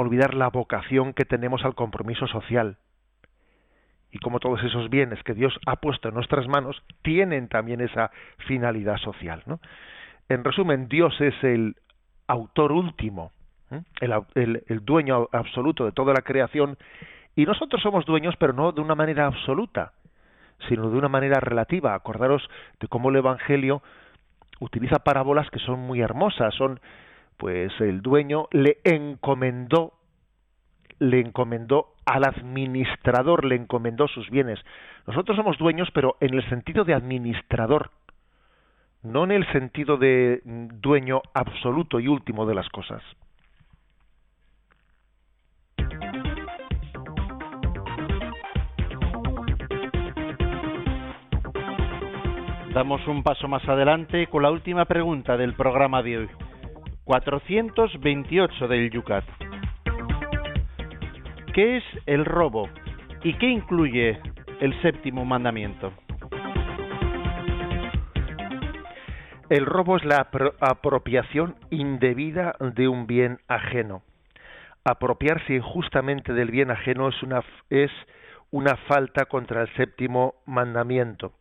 Speaker 4: olvidar la vocación que tenemos al compromiso social y como todos esos bienes que Dios ha puesto en nuestras manos tienen también esa finalidad social. ¿no? En resumen, Dios es el autor último, ¿eh? el, el, el, dueño absoluto de toda la creación, y nosotros somos dueños, pero no de una manera absoluta, sino de una manera relativa. Acordaros de cómo el Evangelio utiliza parábolas que son muy hermosas, son pues el dueño le encomendó le encomendó al administrador, le encomendó sus bienes. Nosotros somos dueños, pero en el sentido de administrador, no en el sentido de dueño absoluto y último de las cosas.
Speaker 2: Damos un paso más adelante con la última pregunta del programa de hoy. 428 del Yucat. ¿Qué es el robo y qué incluye el séptimo mandamiento?
Speaker 4: El robo es la apropiación indebida de un bien ajeno. Apropiarse injustamente del bien ajeno es una, es una falta contra el séptimo mandamiento,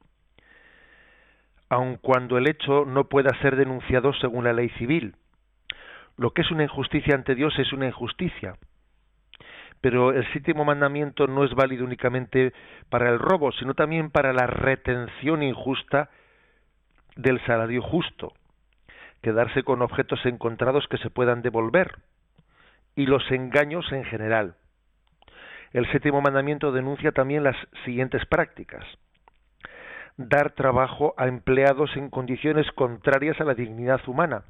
Speaker 4: aun cuando el hecho no pueda ser denunciado según la ley civil. Lo que es una injusticia ante Dios es una injusticia pero el séptimo mandamiento no es válido únicamente para el robo, sino también para la retención injusta del salario justo, quedarse con objetos encontrados que se puedan devolver, y los engaños en general. El séptimo mandamiento denuncia también las siguientes prácticas. Dar trabajo a empleados en condiciones contrarias a la dignidad humana.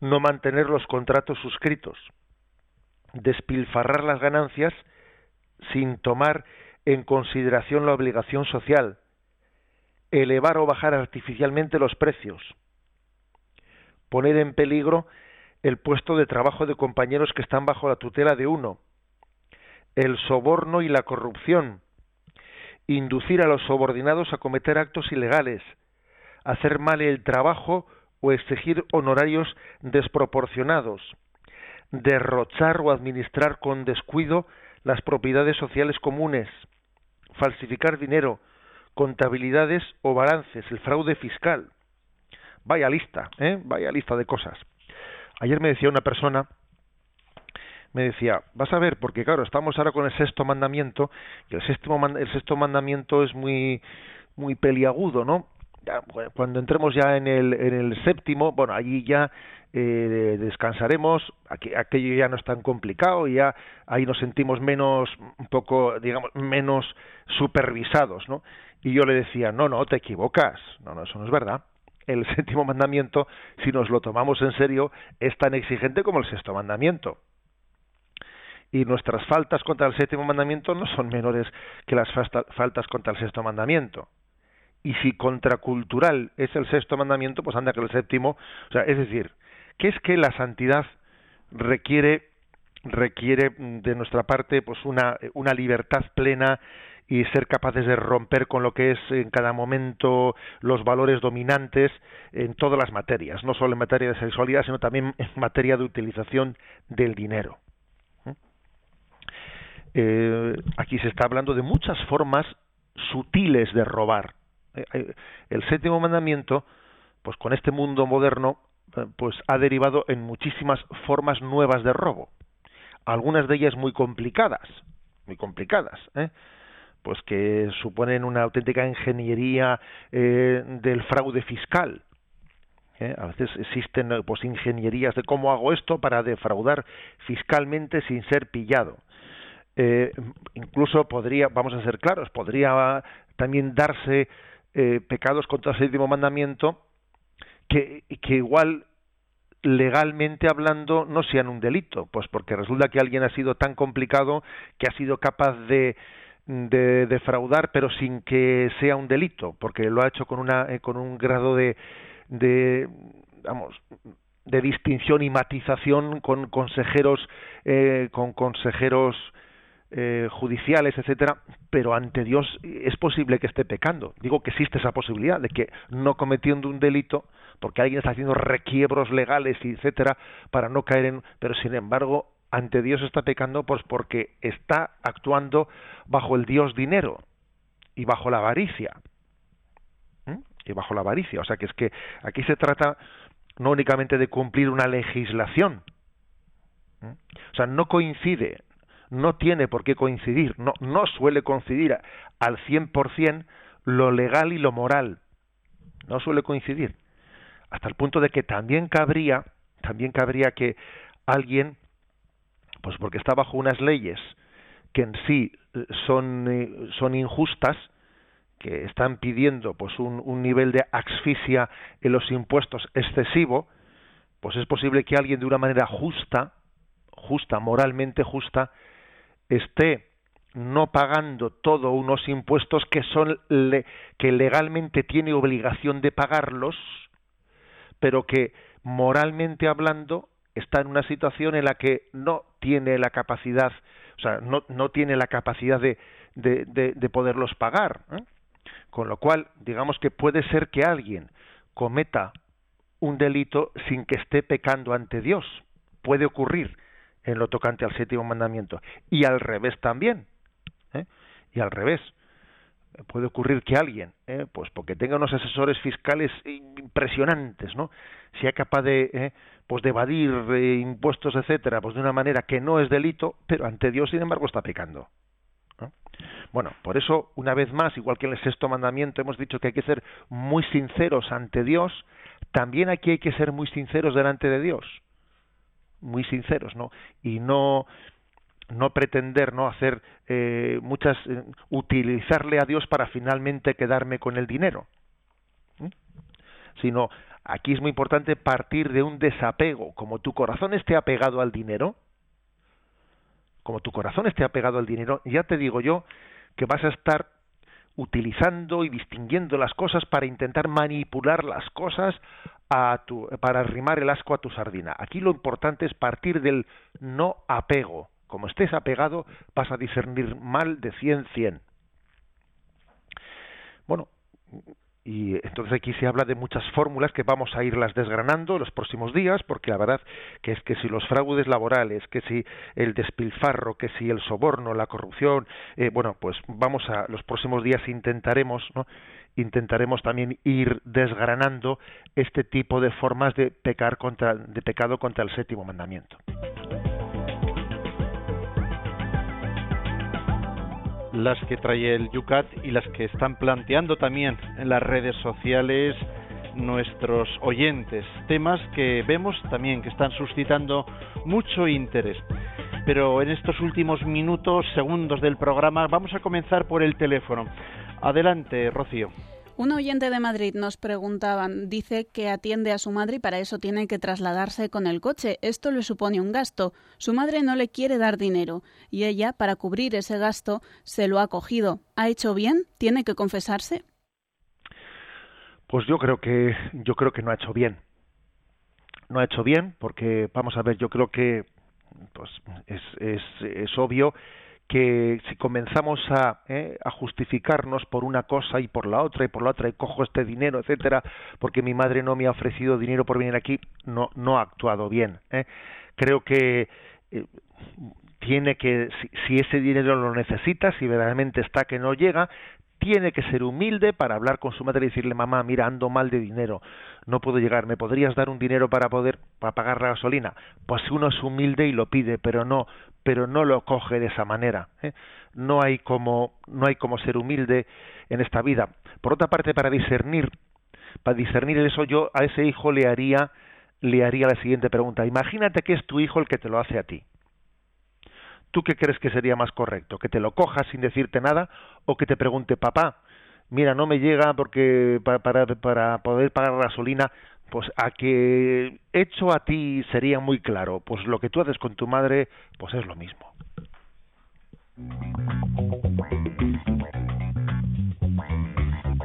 Speaker 4: No mantener los contratos suscritos, despilfarrar las ganancias sin tomar en consideración la obligación social, elevar o bajar artificialmente los precios, poner en peligro el puesto de trabajo de compañeros que están bajo la tutela de uno, el soborno y la corrupción, inducir a los subordinados a cometer actos ilegales, hacer mal el trabajo o exigir honorarios desproporcionados, derrochar o administrar con descuido las propiedades sociales comunes, falsificar dinero, contabilidades o balances, el fraude fiscal. Vaya lista, ¿eh? vaya lista de cosas. Ayer me decía una persona, me decía, vas a ver, porque claro, estamos ahora con el sexto mandamiento, y el sexto, el sexto mandamiento es muy, muy peliagudo, ¿no? Bueno, cuando entremos ya en el, en el séptimo, bueno, allí ya eh, descansaremos, aquí, aquello ya no es tan complicado, y ya ahí nos sentimos menos, un poco, digamos, menos supervisados, ¿no? Y yo le decía, no, no, te equivocas, no, no, eso no es verdad. El séptimo mandamiento, si nos lo tomamos en serio, es tan exigente como el sexto mandamiento y nuestras faltas contra el séptimo mandamiento no son menores que las faltas contra el sexto mandamiento. Y si contracultural es el sexto mandamiento, pues anda que el séptimo, o sea, es decir, que es que la santidad requiere requiere mm, de nuestra parte pues una libertad plena y ser capaces de romper con lo que es en cada momento los valores dominantes en todas las materias, no solo en materia de sexualidad, sino también en materia de utilización del dinero. Eh, aquí se está hablando de muchas formas sutiles de robar. El séptimo mandamiento, pues con este mundo moderno, eh, pues ha derivado en muchísimas formas nuevas de robo. Algunas de ellas muy complicadas, muy complicadas, ¿eh? pues que suponen una auténtica ingeniería eh, del fraude fiscal. ¿eh? A veces existen pues ingenierías de cómo hago esto para defraudar fiscalmente sin ser pillado. Incluso podría, vamos a ser claros, podría también darse eh, pecados contra el séptimo mandamiento que, que igual legalmente hablando no sean un delito, pues porque resulta que alguien ha sido tan complicado que ha sido capaz de de defraudar pero sin que sea un delito porque lo ha hecho con una eh, con un grado de de vamos de distinción y matización con consejeros eh, con consejeros eh, judiciales, etcétera, pero ante Dios es posible que esté pecando. Digo que existe esa posibilidad de que no cometiendo un delito, porque alguien está haciendo requiebros legales, etcétera, para no caer en, pero sin embargo ante Dios está pecando pues porque está actuando bajo el Dios dinero y bajo la avaricia. Y bajo la avaricia. O sea que es que aquí se trata no únicamente de cumplir una legislación. O sea, no coincide, no tiene por qué coincidir, no, no suele coincidir al 100% lo legal y lo moral. No suele coincidir. Hasta el punto de que también cabría, también cabría que alguien pues porque está bajo unas leyes que en sí eh, son, eh, son injustas, que están pidiendo pues un, un nivel de asfixia en los impuestos excesivo, pues es posible que alguien de una manera justa, justa, moralmente justa, esté no pagando todos unos impuestos que son le, que legalmente tiene obligación de pagarlos, pero que moralmente hablando está en una situación en la que no tiene la capacidad, o sea, no, no tiene la capacidad de, de, de, de poderlos pagar. ¿eh? Con lo cual, digamos que puede ser que alguien cometa un delito sin que esté pecando ante Dios. Puede ocurrir en lo tocante al séptimo mandamiento. Y al revés también. ¿eh? Y al revés. Puede ocurrir que alguien, ¿eh? pues porque tenga unos asesores fiscales impresionantes, ¿no? sea capaz de, ¿eh? pues de evadir impuestos, etcétera, pues de una manera que no es delito, pero ante Dios, sin embargo, está pecando. ¿no? Bueno, por eso, una vez más, igual que en el sexto mandamiento hemos dicho que hay que ser muy sinceros ante Dios, también aquí hay que ser muy sinceros delante de Dios. Muy sinceros, ¿no? Y no no pretender no hacer eh, muchas eh, utilizarle a Dios para finalmente quedarme con el dinero sino aquí es muy importante partir de un desapego. Como tu corazón esté apegado al dinero, como tu corazón esté apegado al dinero, ya te digo yo que vas a estar utilizando y distinguiendo las cosas para intentar manipular las cosas a tu, para arrimar el asco a tu sardina. Aquí lo importante es partir del no apego. Como estés apegado, vas a discernir mal de 100 100. Bueno, y entonces aquí se habla de muchas fórmulas que vamos a irlas desgranando los próximos días, porque la verdad que es que si los fraudes laborales, que si el despilfarro, que si el soborno, la corrupción, eh, bueno, pues vamos a los próximos días intentaremos, ¿no? intentaremos también ir desgranando este tipo de formas de pecar contra de pecado contra el séptimo mandamiento.
Speaker 2: Las que trae el Yucat y las que están planteando también en las redes sociales nuestros oyentes. Temas que vemos también que están suscitando mucho interés. Pero en estos últimos minutos, segundos del programa, vamos a comenzar por el teléfono. Adelante, Rocío.
Speaker 3: Un oyente de Madrid nos preguntaba, dice que atiende a su madre y para eso tiene que trasladarse con el coche. Esto le supone un gasto. Su madre no le quiere dar dinero y ella, para cubrir ese gasto, se lo ha cogido. ¿Ha hecho bien? ¿Tiene que confesarse?
Speaker 4: Pues yo creo que yo creo que no ha hecho bien. No ha hecho bien porque vamos a ver, yo creo que pues es, es, es obvio que si comenzamos a, ¿eh? a justificarnos por una cosa y por la otra y por la otra y cojo este dinero, etcétera, porque mi madre no me ha ofrecido dinero por venir aquí, no no ha actuado bien. ¿eh? Creo que eh, tiene que si, si ese dinero lo necesita, si verdaderamente está que no llega, tiene que ser humilde para hablar con su madre y decirle mamá mira ando mal de dinero no puedo llegar me podrías dar un dinero para poder para pagar la gasolina pues uno es humilde y lo pide pero no pero no lo coge de esa manera ¿eh? no hay como no hay como ser humilde en esta vida por otra parte para discernir para discernir eso yo a ese hijo le haría le haría la siguiente pregunta imagínate que es tu hijo el que te lo hace a ti ¿Tú qué crees que sería más correcto? ¿Que te lo cojas sin decirte nada o que te pregunte, papá, mira, no me llega porque para, para, para poder pagar gasolina, pues a que hecho a ti sería muy claro, pues lo que tú haces con tu madre, pues es lo mismo.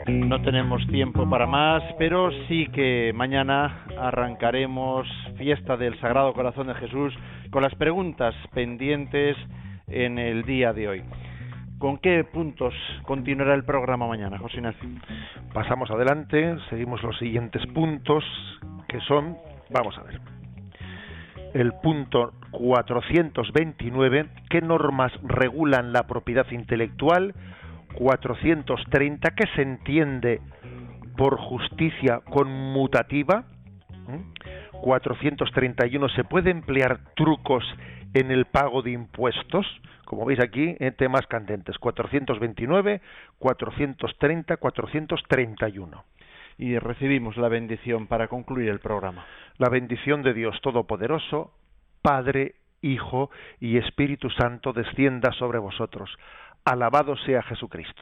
Speaker 2: No tenemos tiempo para más, pero sí que mañana arrancaremos fiesta del Sagrado Corazón de Jesús con las preguntas pendientes en el día de hoy. ¿Con qué puntos continuará el programa mañana, José Ignacio?
Speaker 4: Pasamos adelante, seguimos los siguientes puntos que son, vamos a ver, el punto 429, ¿qué normas regulan la propiedad intelectual? 430, ¿qué se entiende por justicia conmutativa? ¿Mm? 431, ¿se puede emplear trucos en el pago de impuestos? Como veis aquí, en temas candentes. 429, 430, 431.
Speaker 2: Y recibimos la bendición para concluir el programa.
Speaker 4: La bendición de Dios Todopoderoso, Padre, Hijo y Espíritu Santo descienda sobre vosotros. Alabado sea Jesucristo.